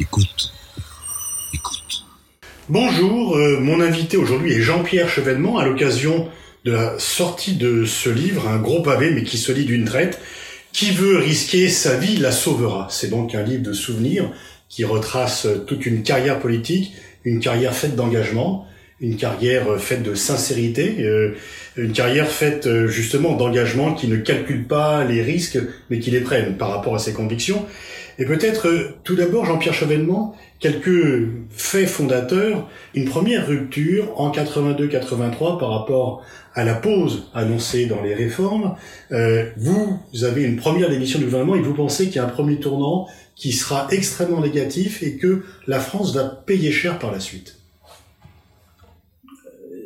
Écoute. Écoute. Bonjour, euh, mon invité aujourd'hui est Jean-Pierre Chevènement à l'occasion de la sortie de ce livre, un gros pavé mais qui se lit d'une traite. Qui veut risquer sa vie la sauvera. C'est donc un livre de souvenirs qui retrace toute une carrière politique, une carrière faite d'engagement, une carrière faite de sincérité, euh, une carrière faite euh, justement d'engagement qui ne calcule pas les risques mais qui les prenne par rapport à ses convictions. Et peut-être euh, tout d'abord Jean-Pierre Chevènement, quelques faits fondateurs, une première rupture en 82-83 par rapport à la pause annoncée dans les réformes. Euh, vous, vous avez une première démission du gouvernement et vous pensez qu'il y a un premier tournant qui sera extrêmement négatif et que la France va payer cher par la suite.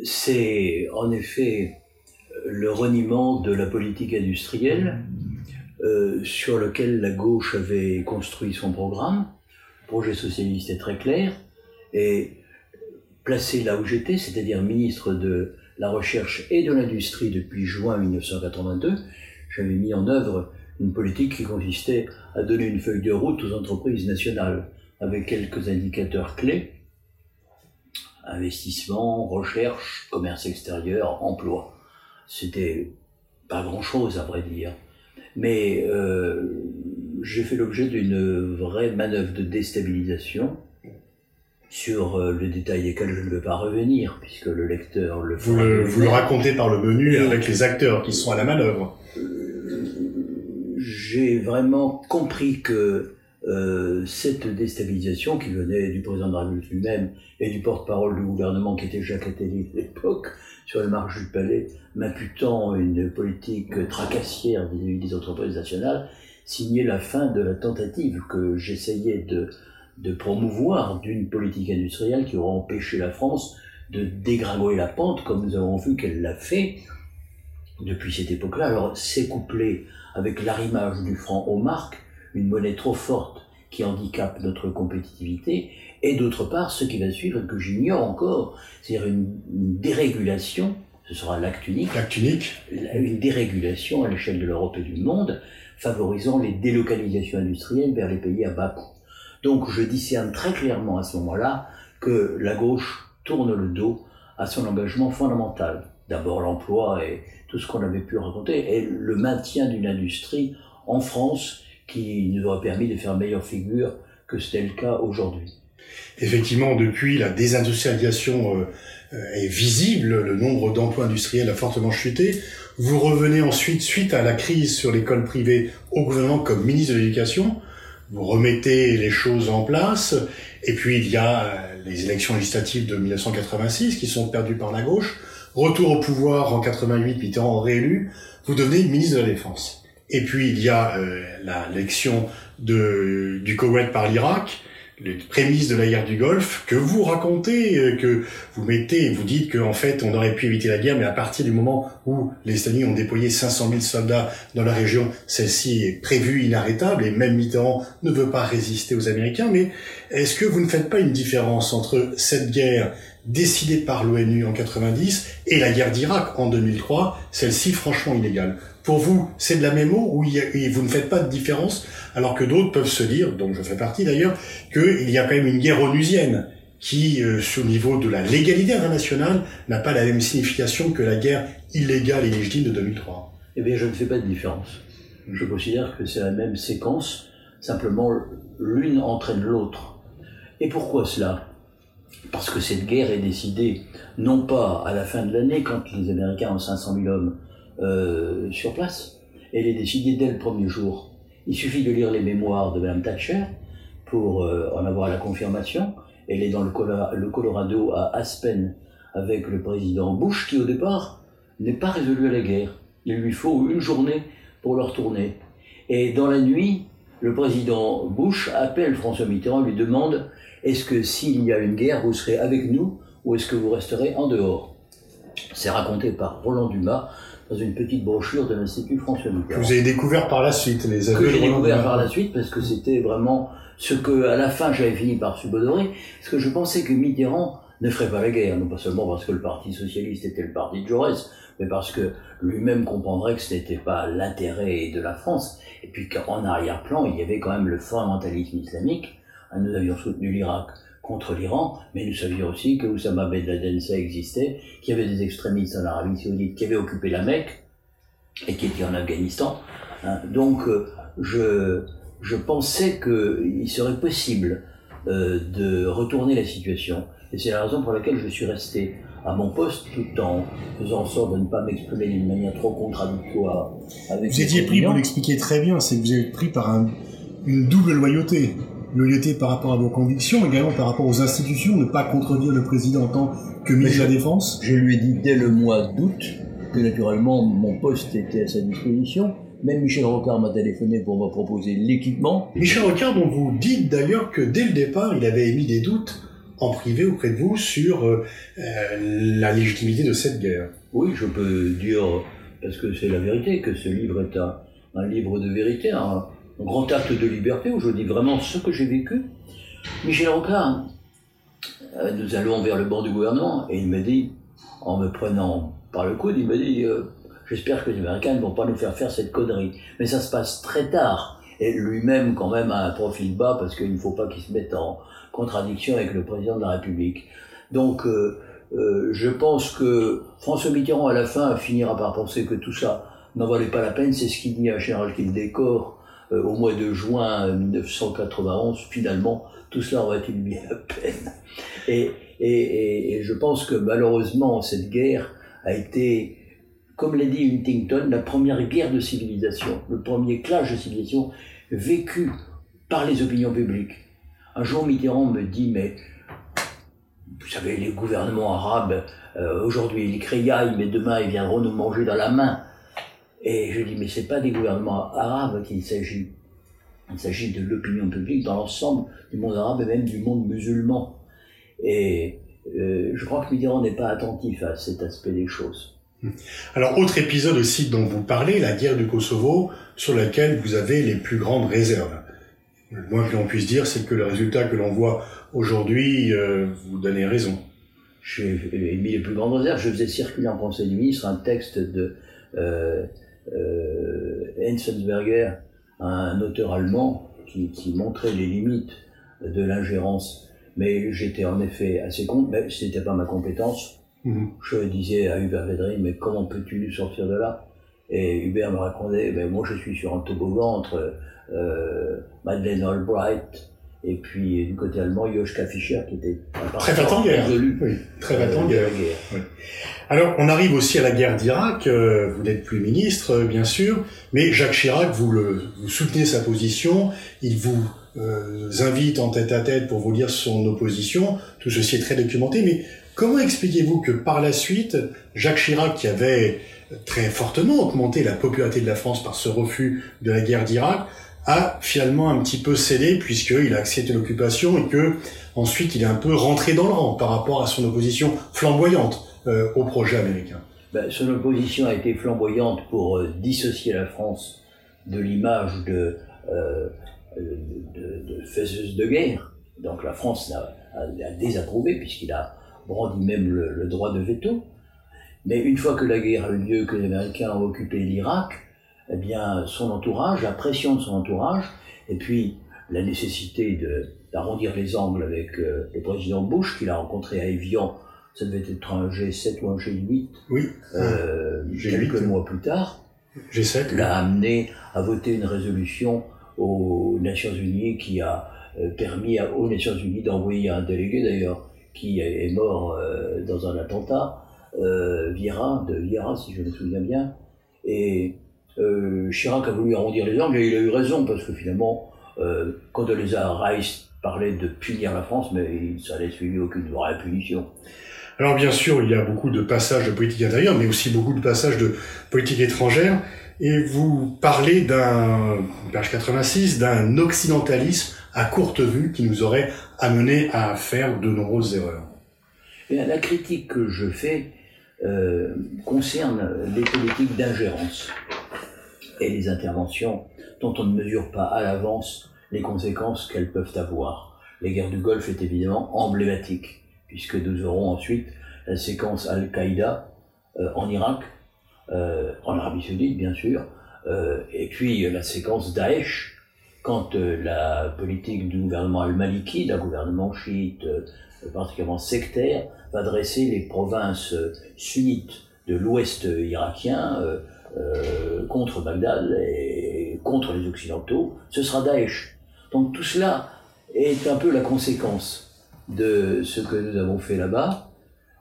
C'est en effet le reniement de la politique industrielle euh, sur lequel la gauche avait construit son programme. Le projet socialiste est très clair. Et placé là où j'étais, c'est-à-dire ministre de la Recherche et de l'Industrie depuis juin 1982, j'avais mis en œuvre une politique qui consistait à donner une feuille de route aux entreprises nationales avec quelques indicateurs clés investissement, recherche, commerce extérieur, emploi. C'était pas grand-chose à vrai dire. Mais euh, j'ai fait l'objet d'une vraie manœuvre de déstabilisation sur euh, le détail desquels je ne veux pas revenir, puisque le lecteur le Vous le, vous le racontez par le menu avec les acteurs qui sont à la manœuvre. J'ai vraiment compris que euh, cette déstabilisation qui venait du président de la République lui-même et du porte-parole du gouvernement qui était Jacques Attali à l'époque, sur les marches du palais, m'imputant une politique tracassière vis-à-vis des entreprises nationales, signait la fin de la tentative que j'essayais de, de promouvoir d'une politique industrielle qui aurait empêché la France de dégringoler la pente, comme nous avons vu qu'elle l'a fait depuis cette époque-là. Alors, c'est couplé avec l'arrimage du franc aux marques, une monnaie trop forte qui handicape notre compétitivité, et d'autre part, ce qui va suivre, que j'ignore encore, c'est-à-dire une, une dérégulation, ce sera l'acte unique, L'acte unique. une dérégulation à l'échelle de l'Europe et du monde, favorisant les délocalisations industrielles vers les pays à bas coût. Donc je discerne très clairement à ce moment-là que la gauche tourne le dos à son engagement fondamental. D'abord l'emploi et tout ce qu'on avait pu raconter, et le maintien d'une industrie en France qui nous aurait permis de faire meilleure figure que c'était le cas aujourd'hui. Effectivement, depuis la désindustrialisation euh, est visible, le nombre d'emplois industriels a fortement chuté. Vous revenez ensuite, suite à la crise sur l'école privée, au gouvernement comme ministre de l'Éducation. Vous remettez les choses en place. Et puis il y a euh, les élections législatives de 1986 qui sont perdues par la gauche. Retour au pouvoir en 88, puis étant réélu, vous devenez ministre de la Défense. Et puis il y a euh, la- l'élection du Koweït par l'Irak, les prémices de la guerre du Golfe, que vous racontez, euh, que vous mettez, vous dites qu'en fait on aurait pu éviter la guerre, mais à partir du moment où les États-Unis ont déployé 500 000 soldats dans la région, celle-ci est prévue inarrêtable, et même Mitterrand ne veut pas résister aux Américains, mais est-ce que vous ne faites pas une différence entre cette guerre décidée par l'ONU en 90 et la guerre d'Irak en 2003, celle-ci franchement illégale Pour vous, c'est de la il y a- et vous ne faites pas de différence alors que d'autres peuvent se dire, dont je fais partie d'ailleurs, qu'il y a quand même une guerre onusienne qui, euh, sur le niveau de la légalité internationale, n'a pas la même signification que la guerre illégale et légitime de 2003. Eh bien, je ne fais pas de différence. Je considère que c'est la même séquence, simplement l'une entraîne l'autre. Et pourquoi cela? Parce que cette guerre est décidée non pas à la fin de l'année, quand les Américains ont 500 000 hommes euh, sur place, elle est décidée dès le premier jour. Il suffit de lire les mémoires de Mme Thatcher pour euh, en avoir la confirmation. Elle est dans le, le Colorado à Aspen avec le président Bush qui au départ n'est pas résolu à la guerre. Il lui faut une journée pour le retourner. Et dans la nuit, le président Bush appelle François Mitterrand, lui demande est-ce que s'il y a une guerre, vous serez avec nous ou est-ce que vous resterez en dehors? C'est raconté par Roland Dumas dans une petite brochure de l'Institut François Que Mitterrand vous avez découvert par la suite, les que aveux j'ai de Roland découvert par la suite parce que c'était vraiment ce que à la fin j'avais fini par subodorer parce que je pensais que Mitterrand ne ferait pas la guerre non pas seulement parce que le parti socialiste était le parti de Jaurès mais parce que lui-même comprendrait que ce n'était pas l'intérêt de la France et puis qu'en arrière-plan il y avait quand même le fondamentalisme islamique. Nous avions soutenu l'Irak contre l'Iran, mais nous savions aussi que Oussama Ben Laden, ça existait, qu'il y avait des extrémistes en Arabie Saoudite qui avaient occupé la Mecque et qui étaient en Afghanistan. Hein. Donc, euh, je, je pensais qu'il serait possible euh, de retourner la situation. Et c'est la raison pour laquelle je suis resté à mon poste tout en faisant en sorte de ne pas m'exprimer d'une manière trop contradictoire avec Vous étiez pris, vous l'expliquez très bien, c'est que vous êtes pris par un, une double loyauté. Loyauté par rapport à vos convictions, également par rapport aux institutions, ne pas contredire le président en tant que ministre de la Défense? Je lui ai dit dès le mois d'août que naturellement mon poste était à sa disposition. Même Michel Rocard m'a téléphoné pour me proposer l'équipement. Michel Rocard, dont vous dites d'ailleurs que dès le départ, il avait émis des doutes en privé auprès de vous sur euh, la légitimité de cette guerre. Oui, je peux dire, parce que c'est la vérité, que ce livre est un, un livre de vérité, un, un grand acte de liberté où je dis vraiment ce que j'ai vécu. Michel Rocard, euh, nous allons vers le banc du gouvernement et il me dit, en me prenant par le coude, il me dit euh, J'espère que les Américains ne vont pas nous faire faire cette connerie. Mais ça se passe très tard. Et lui-même, quand même, a un profil bas parce qu'il ne faut pas qu'il se mette en contradiction avec le président de la République. Donc, euh, je pense que François Mitterrand, à la fin, finira par penser que tout ça n'en valait pas la peine. C'est ce qu'il dit à Général Décor euh, au mois de juin 1991. Finalement, tout cela aurait-il bien la peine et, je pense que malheureusement, cette guerre a été, comme l'a dit Huntington, la première guerre de civilisation, le premier clash de civilisation vécu par les opinions publiques. Un jour, Mitterrand me dit, mais vous savez, les gouvernements arabes, euh, aujourd'hui, ils criaillent, mais demain, ils viendront nous manger dans la main. Et je dis, mais c'est pas des gouvernements arabes qu'il s'agit. Il s'agit de l'opinion publique dans l'ensemble du monde arabe et même du monde musulman. Et euh, je crois que Mitterrand n'est pas attentif à cet aspect des choses. Alors, autre épisode aussi dont vous parlez, la guerre du Kosovo, sur laquelle vous avez les plus grandes réserves. Le moins que l'on puisse dire, c'est que le résultat que l'on voit aujourd'hui, euh, vous donnez raison. J'ai émis les plus grandes réserves. Je faisais circuler en Conseil du ministre un texte de euh, euh, Enzensberger, un auteur allemand, qui, qui montrait les limites de l'ingérence. Mais j'étais en effet assez con, mais ce n'était pas ma compétence. Mhm. Je disais à Hubert Védrine, mais comment peux-tu nous sortir de là? Et Hubert me répondait, ben moi je suis sur un toboggan entre euh, Madeleine Albright et puis du côté allemand, Joschka Fischer, qui était un Très en guerre. Oui, très euh, en de guerre. la guerre. Oui. Alors, on arrive aussi à la guerre d'Irak. euh, vous n'êtes plus ministre, euh, bien sûr, mais Jacques Chirac, vous, le, vous soutenez sa position. Il vous euh, invite en tête à tête pour vous lire son opposition. Tout ceci est très documenté. Mais comment expliquez-vous que par la suite, Jacques Chirac, qui avait très fortement augmenté la popularité de la France par ce refus de la guerre d'Irak, a finalement un petit peu cédé puisqu'il a accepté l'occupation et que ensuite il est un peu rentré dans le rang par rapport à son opposition flamboyante euh, au projet américain. Ben, son opposition a été flamboyante pour euh, dissocier la France de l'image de, euh, de, faiseuse de guerre. Donc la France l'a désapprouvé puisqu'il a brandi même le droit de veto. Mais une fois que la guerre a eu lieu, que les Américains ont occupé l'Irak, eh bien, son entourage, la pression de son entourage, et puis la nécessité de- d'arrondir les angles avec euh, le président Bush, qu'il a rencontré à Evian, ça devait être un G7 ou un G8, Oui, euh, G8, quelques mois plus tard, G7. l'a amené à voter une résolution aux Nations Unies qui a euh, permis aux Nations Unies d'envoyer un délégué d'ailleurs qui est mort euh, dans un attentat, euh, Viera, de Viera si je me souviens bien, et euh, Chirac a voulu arrondir les angles et il a eu raison parce que finalement, euh, Condoleezza Rice parlait de punir la France, mais ça n'a suivi aucune vraie punition. Alors bien sûr, il y a beaucoup de passages de politique intérieure, mais aussi beaucoup de passages de politique étrangère. Et vous parlez d'un, page 86, d'un occidentalisme à courte vue qui nous aurait amené à faire de nombreuses erreurs. Et la critique que je fais euh, concerne les politiques d'ingérence et les interventions dont on ne mesure pas à l'avance les conséquences qu'elles peuvent avoir. La guerre du Golfe est évidemment emblématique, puisque nous aurons ensuite la séquence Al-Qaïda euh, en Irak, euh, en Arabie Saoudite bien sûr, euh, et puis la séquence Daesh quand la politique du gouvernement al-Maliki, d'un gouvernement chiite particulièrement sectaire, va dresser les provinces sunnites de l'ouest irakien euh, contre Bagdad et contre les Occidentaux, ce sera Daesh. Donc tout cela est un peu la conséquence de ce que nous avons fait là-bas,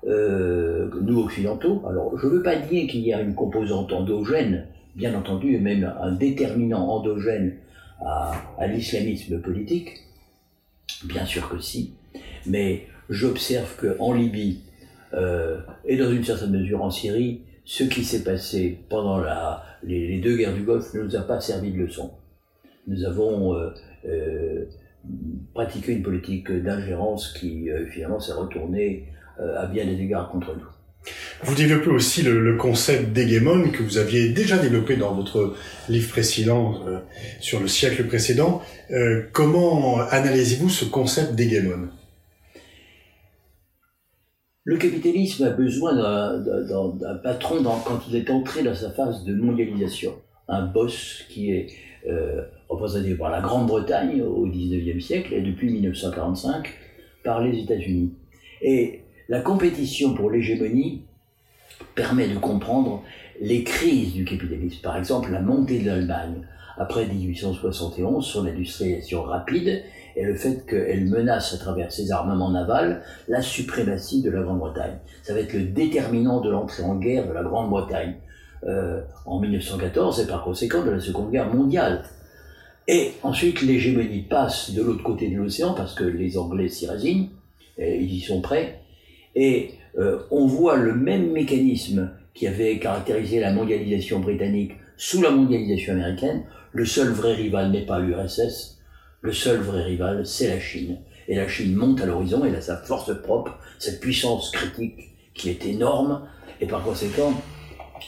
euh, nous occidentaux. Alors je ne veux pas dire qu'il y a une composante endogène, bien entendu, et même un déterminant endogène à, à l'islamisme politique, bien sûr que si, mais j'observe qu'en Libye, euh, et dans une certaine mesure en Syrie, ce qui s'est passé pendant les, deux guerres du Golfe ne nous a pas servi de leçon. Nous avons euh, euh, pratiqué une politique d'ingérence qui euh, finalement s'est retournée à bien des égards contre nous. Vous développez aussi le, concept d'hégémon que vous aviez déjà développé dans votre livre précédent sur le siècle précédent. Comment analysez-vous ce concept d'hégémon Le capitalisme a besoin d'un- patron quand il est entré dans sa phase de mondialisation. Un boss qui est euh, représenté par la Grande-Bretagne au XIXe siècle et depuis 1945 par les États-Unis. Et la compétition pour l'hégémonie permet de comprendre les crises du capitalisme. Par exemple, la montée de l'Allemagne après 1871, son industrialisation rapide et le fait qu'elle menace à travers ses armements navals la suprématie de la Grande-Bretagne. Ça va être le déterminant de l'entrée en guerre de la Grande-Bretagne euh, en 1914 et par conséquent de la Seconde Guerre mondiale. Et ensuite, l'hégémonie passe de l'autre côté de l'océan parce que les Anglais s'y résignent, ils y sont prêts, et euh, on voit le même mécanisme qui avait caractérisé la mondialisation britannique sous la mondialisation américaine. Le seul vrai rival n'est pas l'URSS, le seul vrai rival, c'est la Chine. Et la Chine monte à l'horizon, elle a sa force propre, cette puissance critique qui est énorme, et par conséquent,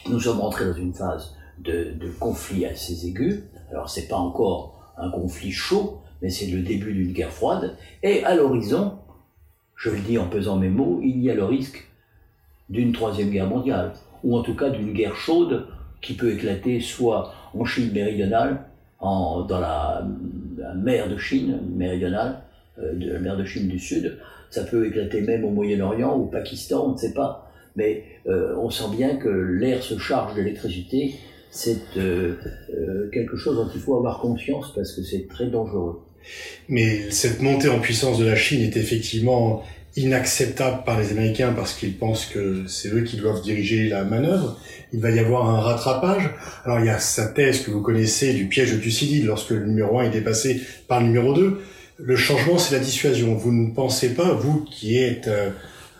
nous sommes entrés dans une phase de, de conflit assez aigu. Alors c'est pas encore un conflit chaud, mais c'est le début d'une guerre froide. Et à l'horizon, je le dis en pesant mes mots, il y a le risque d'une troisième guerre mondiale, ou en tout cas d'une guerre chaude qui peut éclater soit en Chine méridionale, dans la, mer de Chine méridionale, euh, de la mer de Chine du Sud, ça peut éclater même au Moyen-Orient, au Pakistan, on ne sait pas. Mais euh, on sent bien que l'air se charge d'électricité, c'est euh, quelque chose dont il faut avoir conscience parce que c'est très dangereux. Mais cette montée en puissance de la Chine est effectivement inacceptable par les Américains parce qu'ils pensent que c'est eux qui doivent diriger la manœuvre. Il va y avoir un rattrapage. Alors il y a sa thèse que vous connaissez du piège de Thucydide lorsque le numéro 1 est dépassé par le numéro 2. Le changement, c'est la dissuasion. Vous ne pensez pas, vous qui êtes euh,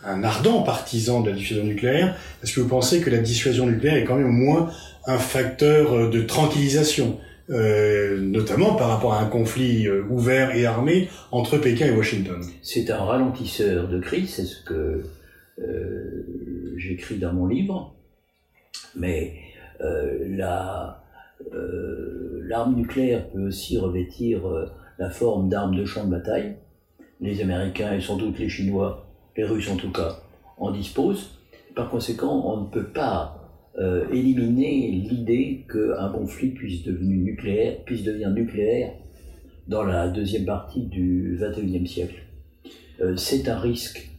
un ardent partisan de la dissuasion nucléaire, est-ce que vous pensez que la dissuasion nucléaire est quand même au moins un facteur euh, de tranquillisation? Euh, notamment par rapport à un conflit euh, ouvert et armé entre Pékin et Washington. C'est un ralentisseur de crise, c'est ce que euh, j'écris dans mon livre. Mais la, l'arme nucléaire peut aussi revêtir la forme d'arme de champ de bataille. Les Américains et sans doute les Chinois, les Russes en tout cas, en disposent. Par conséquent, on ne peut pas euh, éliminer l'idée qu'un conflit puisse devenir nucléaire, puisse devenir nucléaire dans la deuxième partie du XXIe siècle. Euh, c'est un risque.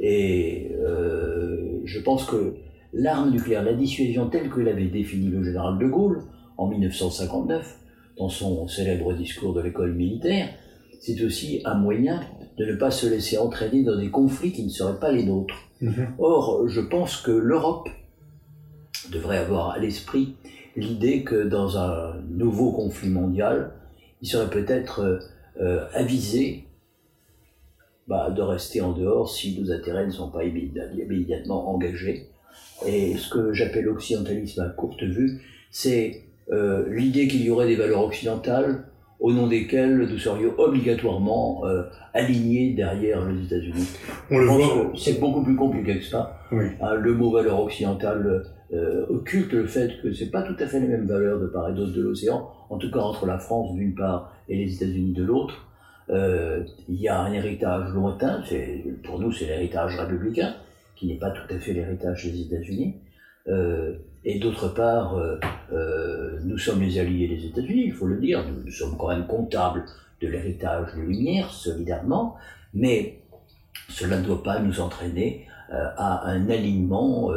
Et euh, je pense que l'arme nucléaire, la dissuasion telle que l'avait définie le général de Gaulle en 1959, dans son célèbre discours de l'école militaire, c'est aussi un moyen de ne pas se laisser entraîner dans des conflits qui ne seraient pas les nôtres. Or, je pense que l'Europe devrait avoir à l'esprit l'idée que dans un nouveau conflit mondial, il serait peut-être euh, avisé bah, de rester en dehors si nos intérêts ne sont pas immédiatement engagés. Et ce que j'appelle l'occidentalisme à courte vue, c'est euh, l'idée qu'il y aurait des valeurs occidentales au nom desquelles nous serions obligatoirement euh, alignés derrière les États-Unis. On le voit. C'est beaucoup plus compliqué que ça. Oui. Hein, le mot valeur occidentale euh, occulte le fait que c'est pas tout à fait les mêmes valeurs de part et d'autre de l'océan, en tout cas entre la France d'une part et les États-Unis de l'autre. Euh, Il y a un héritage lointain, pour nous c'est l'héritage républicain, qui n'est pas tout à fait l'héritage des États-Unis. Euh, et d'autre part, nous sommes les alliés des États-Unis, il faut le dire, nous, nous sommes quand même comptables de l'héritage de Lumière, solidairement, mais cela ne doit pas nous entraîner à un alignement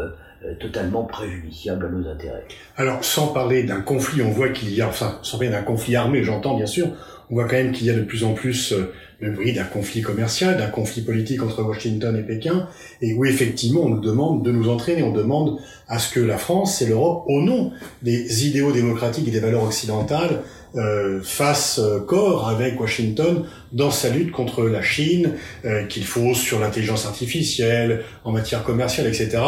totalement préjudiciable à nos intérêts. Alors, sans parler d'un conflit, on voit qu'il y a, enfin, sans parler d'un conflit armé, j'entends bien sûr, on voit quand même qu'il y a de plus en plus euh, le bruit d'un conflit commercial, d'un conflit politique entre Washington et Pékin, et où effectivement on nous demande de nous entraîner, on demande à ce que la France et l'Europe, au nom des idéaux démocratiques et des valeurs occidentales, euh, fassent euh, corps avec Washington dans sa lutte contre la Chine, euh, qu'il faut sur l'intelligence artificielle, en matière commerciale, etc.,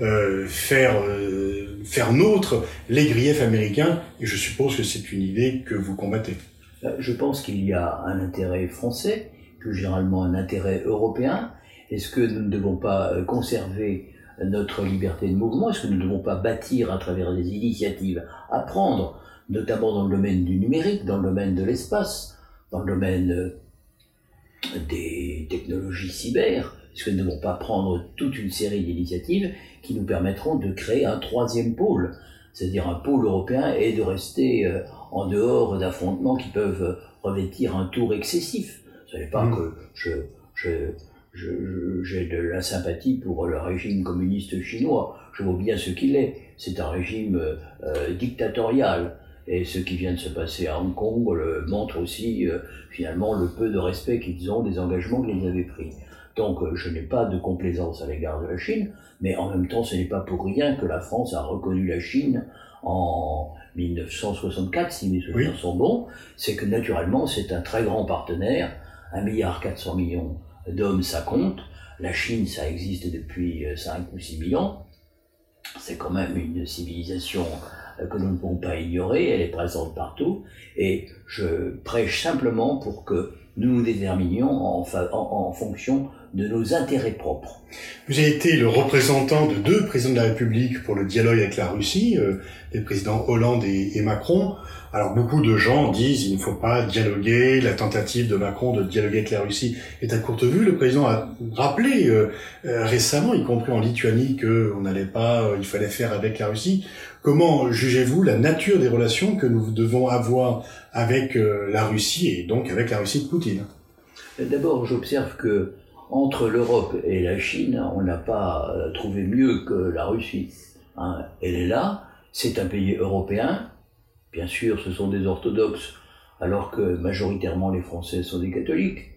euh, faire euh, faire nôtre les griefs américains. Et je suppose que c'est une idée que vous combattez. Euh, Je pense qu'il y a un intérêt français, plus généralement un intérêt européen. Est-ce que nous ne devons pas conserver notre liberté de mouvement? Est-ce que nous ne devons pas bâtir à travers des initiatives à prendre, notamment dans le domaine du numérique, dans le domaine de l'espace, dans le domaine euh, des technologies cyber Est-ce que nous ne devons pas prendre toute une série d'initiatives qui nous permettront de créer un troisième pôle, c'est-à-dire un pôle européen et de rester euh, en dehors d'affrontements qui peuvent revêtir un tour excessif. Ce n'est pas Mm. que je, je, j'ai de la sympathie pour le régime communiste chinois. Je vois bien ce qu'il est. C'est un régime euh, euh, dictatorial. Et ce qui vient de se passer à Hong Kong le, montre aussi euh, finalement le peu de respect qu'ils ont des engagements qu'ils avaient pris. Donc euh, je n'ai pas de complaisance à l'égard de la Chine, mais en même temps ce n'est pas pour rien que la France a reconnu la Chine en 1964, si mes souvenirs Oui. sont bons. C'est que naturellement c'est un très grand partenaire, 1 milliard 400 millions d'hommes ça compte. La Chine ça existe depuis 5 ou 6 millions. C'est quand même une civilisation euh, que nous ne pouvons pas ignorer, elle est présente partout, et je prêche simplement pour que nous nous déterminions en, fonction de nos intérêts propres. Vous avez été le représentant de deux présidents de la République pour le dialogue avec la Russie, euh, les présidents Hollande et Macron. Alors beaucoup de gens disent il ne faut pas dialoguer, la tentative de Macron de dialoguer avec la Russie est à courte vue. Le président a rappelé euh, euh, récemment, y compris en Lituanie, qu'on n'allait pas, euh, il fallait faire avec la Russie. Comment jugez-vous la nature des relations que nous devons avoir avec euh, la Russie et donc avec la Russie de Poutine? D'abord, j'observe que entre l'Europe et la Chine, on n'a pas euh, trouvé mieux que la Russie. hein. Elle est là, c'est un pays européen. Bien sûr, ce sont des orthodoxes, alors que majoritairement les Français sont des catholiques,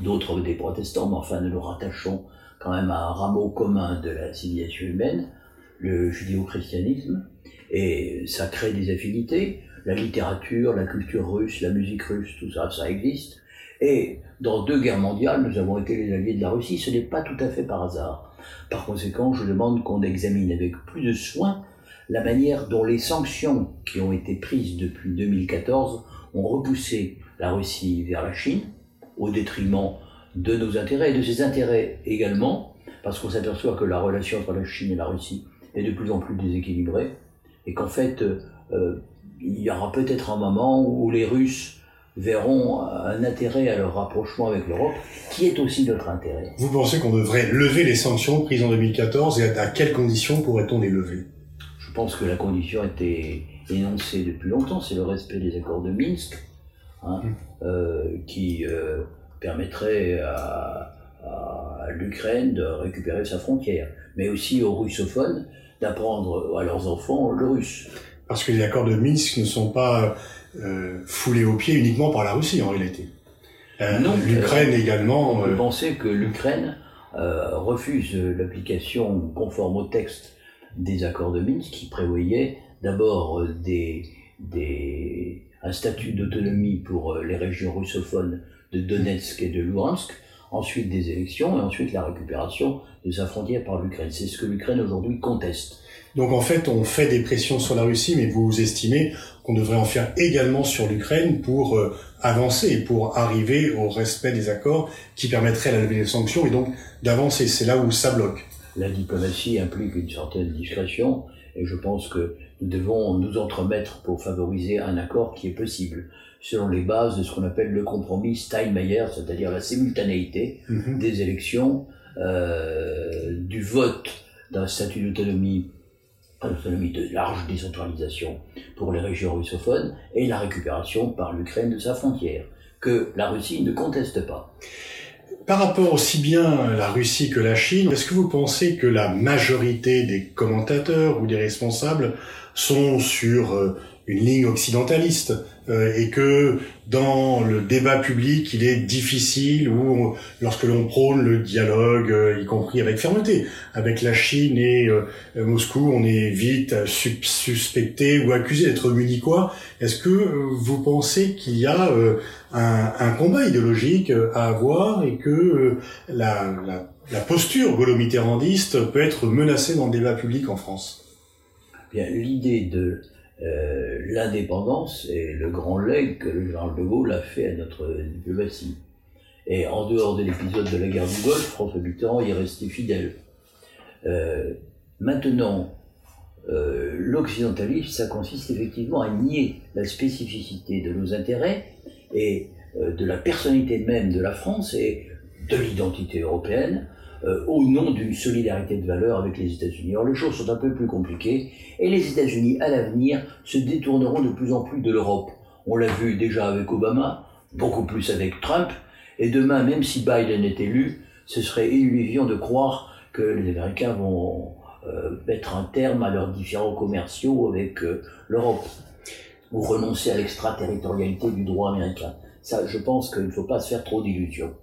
d'autres des protestants, mais enfin nous nous rattachons quand même à un rameau commun de la civilisation humaine, le judéo-christianisme, et ça crée des affinités. La littérature, la culture russe, la musique russe, tout ça, ça existe. Et dans deux guerres mondiales, nous avons été les alliés de la Russie. Ce n'est pas tout à fait par hasard. Par conséquent, je demande qu'on examine avec plus de soin la manière dont les sanctions qui ont été prises depuis 2014 ont repoussé la Russie vers la Chine, au détriment de nos intérêts et de ses intérêts également, parce qu'on s'aperçoit que la relation entre la Chine et la Russie est de plus en plus déséquilibrée, et qu'en fait, euh, il y aura peut-être un moment où les Russes verront un intérêt à leur rapprochement avec l'Europe, qui est aussi notre intérêt. Vous pensez qu'on devrait lever les sanctions prises en 2014 et à quelles conditions pourrait-on les lever? Pense que la condition était énoncée depuis longtemps, c'est le respect des accords de Minsk, hein, Mm. euh, qui euh, permettrait à, à l'Ukraine de récupérer sa frontière, mais aussi aux russophones d'apprendre à leurs enfants le russe. Parce que les accords de Minsk ne sont pas euh, foulés aux pieds uniquement par la Russie en réalité. L'Ukraine également. On peut penser que l'Ukraine refuse l'application conforme au texte des accords de Minsk qui prévoyaient d'abord euh, un statut d'autonomie pour euh, les régions russophones de Donetsk et de Luhansk, ensuite des élections et ensuite la récupération de sa frontière par l'Ukraine. C'est ce que l'Ukraine aujourd'hui conteste. Donc en fait, on fait des pressions sur la Russie, mais vous estimez qu'on devrait en faire également sur l'Ukraine pour euh, avancer, pour arriver au respect des accords qui permettraient la levée des sanctions et donc d'avancer. C'est là où ça bloque. La diplomatie implique une certaine discrétion et je pense que nous devons nous entremettre pour favoriser un accord qui est possible selon les bases de ce qu'on appelle le compromis Steinmeier, c'est-à-dire la simultanéité Mhm. des élections, euh, du vote d'un statut d'autonomie autonomie de large décentralisation pour les régions russophones et la récupération par l'Ukraine de sa frontière, que la Russie ne conteste pas. Par rapport aussi bien la Russie que la Chine, est-ce que vous pensez que la majorité des commentateurs ou des responsables sont sur euh, une ligne occidentaliste euh, et que dans le débat public, il est difficile ou lorsque l'on prône le dialogue, euh, y compris avec fermeté, avec la Chine et euh, Moscou, on est vite suspecté ou accusé d'être munichois. Est-ce que vous pensez qu'il y a un, un, combat idéologique à avoir et que la, la, la posture gaulo-mitterrandiste peut être menacée dans le débat public en France? Bien, l'idée de euh, l'indépendance est le grand legs que le général de Gaulle a fait à notre diplomatie. Et en dehors de l'épisode de la guerre du Golfe, François Mitterrand y est resté fidèle. Euh, maintenant, euh, l'occidentalisme, ça consiste effectivement à nier la spécificité de nos intérêts et de la personnalité même de la France et de l'identité européenne euh, au nom d'une solidarité de valeurs avec les États-Unis. Alors les choses sont un peu plus compliquées et les États-Unis, à l'avenir, se détourneront de plus en plus de l'Europe. On l'a vu déjà avec Obama, beaucoup plus avec Trump, et demain, même si Biden est élu, ce serait illusion de croire que les Américains vont euh, mettre un terme à leurs différents commerciaux avec euh, l'Europe, ou renoncer à l'extraterritorialité du droit américain. Ça, je pense qu'il ne faut pas se faire trop d'illusions.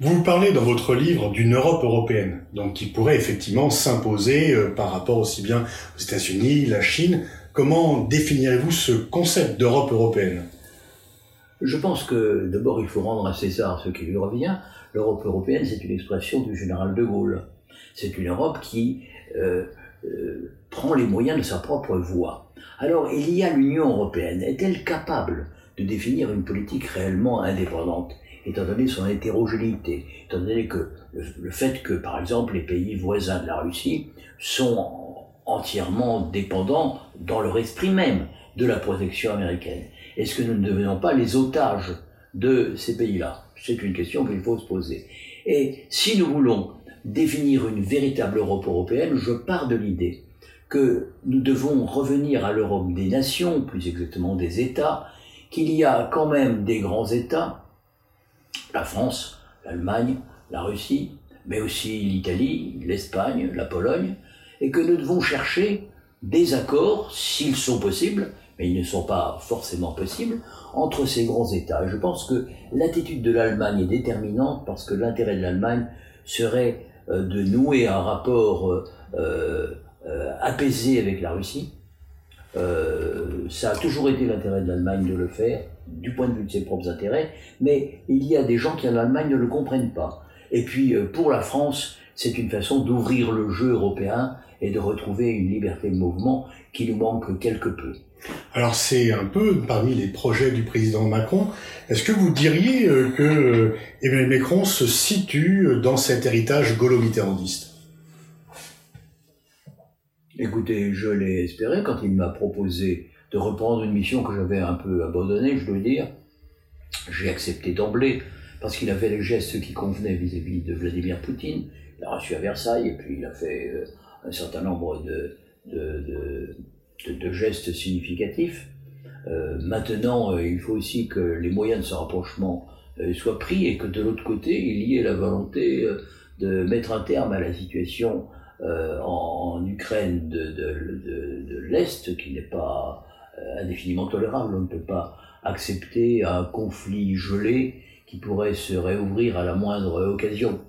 Vous parlez dans votre livre d'une Europe européenne, donc qui pourrait effectivement s'imposer euh, par rapport aussi bien aux États-Unis, la Chine. Comment définirez-vous ce concept d'Europe européenne? Je pense que d'abord il faut rendre à César ce qui lui revient. L'Europe européenne, c'est une expression du général de Gaulle. C'est une Europe qui euh, euh, prend les moyens de sa propre voie. Alors il y a l'Union européenne. Est-elle capable de définir une politique réellement indépendante? Étant donné son hétérogénéité, étant donné que le, fait que, par exemple, les pays voisins de la Russie sont entièrement dépendants dans leur esprit même de la protection américaine. Est-ce que nous ne devenons pas les otages de ces pays-là? C'est une question qu'il faut se poser. Et si nous voulons définir une véritable Europe européenne, je pars de l'idée que nous devons revenir à l'Europe des nations, plus exactement des États, qu'il y a quand même des grands États la France, l'Allemagne, la Russie, mais aussi l'Italie, l'Espagne, la Pologne, et que nous devons chercher des accords, s'ils sont possibles, mais ils ne sont pas forcément possibles, entre ces grands États. Je pense que l'attitude de l'Allemagne est déterminante parce que l'intérêt de l'Allemagne serait euh, de nouer un rapport euh, euh, apaisé avec la Russie. ça a toujours été l'intérêt de l'Allemagne de le faire, du point de vue de ses propres intérêts, mais il y a des gens qui en Allemagne ne le comprennent pas. Et puis euh, pour la France, c'est une façon d'ouvrir le jeu européen et de retrouver une liberté de mouvement qui nous manque quelque peu. Alors c'est un peu parmi les projets du président Macron. Est-ce que vous diriez euh, que euh, Emmanuel Macron se situe dans cet héritage gaulo-mitterrandiste? Écoutez, je l'ai espéré quand il m'a proposé de reprendre une mission que j'avais un peu abandonnée, je dois dire. J'ai accepté d'emblée, parce qu'il avait les gestes qui convenaient vis-à-vis de Vladimir Poutine. Il a reçu à Versailles, et puis il a fait euh, un certain nombre de, de, gestes significatifs. Euh, maintenant, euh, il faut aussi que les moyens de ce rapprochement soient pris, et que de l'autre côté, il y ait la volonté de mettre un terme à la situation en, Ukraine de, de, de l'Est, qui n'est pas indéfiniment tolérable. On ne peut pas accepter un conflit gelé qui pourrait se réouvrir à la moindre occasion.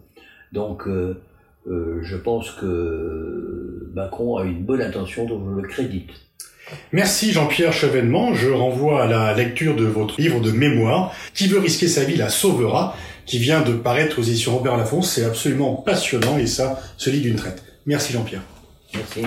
Donc, euh, euh, je pense que Macron a une bonne intention, dont je le crédite. Merci Jean-Pierre Chevènement. Je renvoie à la lecture de votre livre de mémoire. Qui veut risquer sa vie la sauvera, qui vient de paraître aux éditions Robert Laffont. C'est absolument passionnant et ça se lit d'une traite. Merci Jean-Pierre. Merci.